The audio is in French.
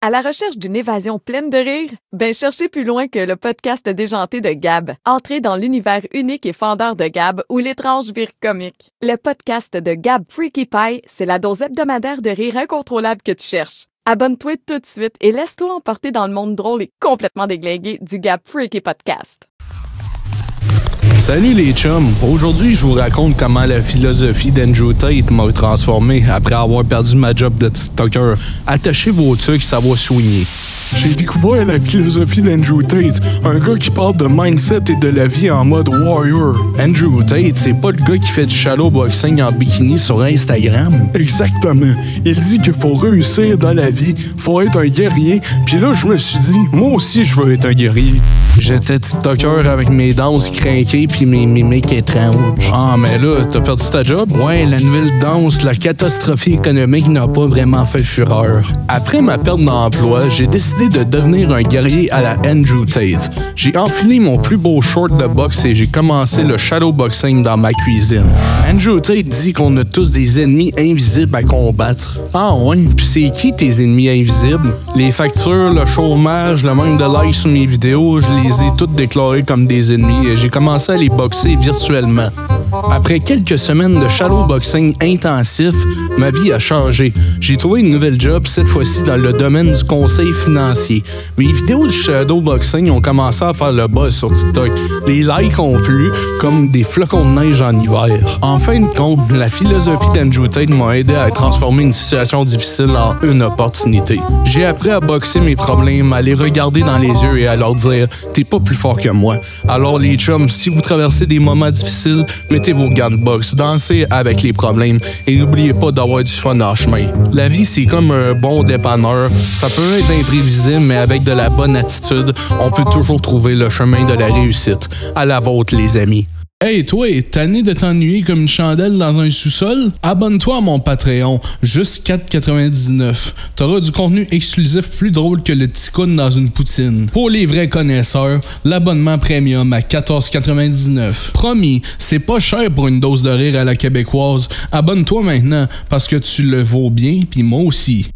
À la recherche d'une évasion pleine de rire? Ben cherchez plus loin que le podcast déjanté de Gab. Entrez dans l'univers unique et fendeur de Gab où l'étrange vire comique. Le podcast de Gab Freaky Pie, c'est la dose hebdomadaire de rire incontrôlable que tu cherches. Abonne-toi tout de suite et laisse-toi emporter dans le monde drôle et complètement déglingué du Gab Freaky Podcast. Salut les chums! Aujourd'hui, je vous raconte comment la philosophie d'Andrew Tate m'a transformé après avoir perdu ma job de TikToker. Attachez vos trucs, ça va soigner. J'ai découvert la philosophie d'Andrew Tate, un gars qui parle de mindset et de la vie en mode warrior. Andrew Tate, c'est pas le gars qui fait du shallow boxing en bikini sur Instagram. Exactement. Il dit qu'il faut réussir dans la vie, faut être un guerrier. Puis là, je me suis dit, moi aussi, je veux être un guerrier. J'étais TikToker avec mes danses crinquées puis mes mimiques étranges. Ah, mais là, t'as perdu ta job? Ouais, la nouvelle danse, la catastrophie économique n'a pas vraiment fait fureur. Après ma perte d'emploi, j'ai décidé de devenir un guerrier à la Andrew Tate. J'ai enfilé mon plus beau short de boxe et j'ai commencé le shadow boxing dans ma cuisine. Andrew Tate dit qu'on a tous des ennemis invisibles à combattre. Ah ouais, puis c'est qui tes ennemis invisibles? Les factures, le chômage, le manque de likes sur mes vidéos, je les ai toutes déclarés comme des ennemis et j'ai commencé à les boxer virtuellement. Après quelques semaines de shadow boxing intensif, ma vie a changé. J'ai trouvé une nouvelle job, cette fois-ci dans le domaine du conseil financier. Mes vidéos de shadow boxing ont commencé à faire le buzz sur TikTok. Les likes ont plu comme des flocons de neige en hiver. En fin de compte, la philosophie d'Andrew Tate m'a aidé à transformer une situation difficile en une opportunité. J'ai appris à boxer mes problèmes, à les regarder dans les yeux et à leur dire T'es pas plus fort que moi. Alors les chums, si vous traversez des moments difficiles, mettez vos gants de boxe, dansez avec les problèmes et n'oubliez pas d'avoir du fun en chemin. La vie, c'est comme un bon dépanneur. Ça peut être imprévisible, mais avec de la bonne attitude, on peut toujours trouver le chemin de la réussite. À la vôtre, les amis. Hey toi, tanné de t'ennuyer comme une chandelle dans un sous-sol? Abonne-toi à mon Patreon, juste 4,99. T'auras du contenu exclusif plus drôle que le ticoun dans une poutine. Pour les vrais connaisseurs, l'abonnement premium à 14,99. Promis, c'est pas cher pour une dose de rire à la québécoise. Abonne-toi maintenant, parce que tu le vaux bien, puis moi aussi.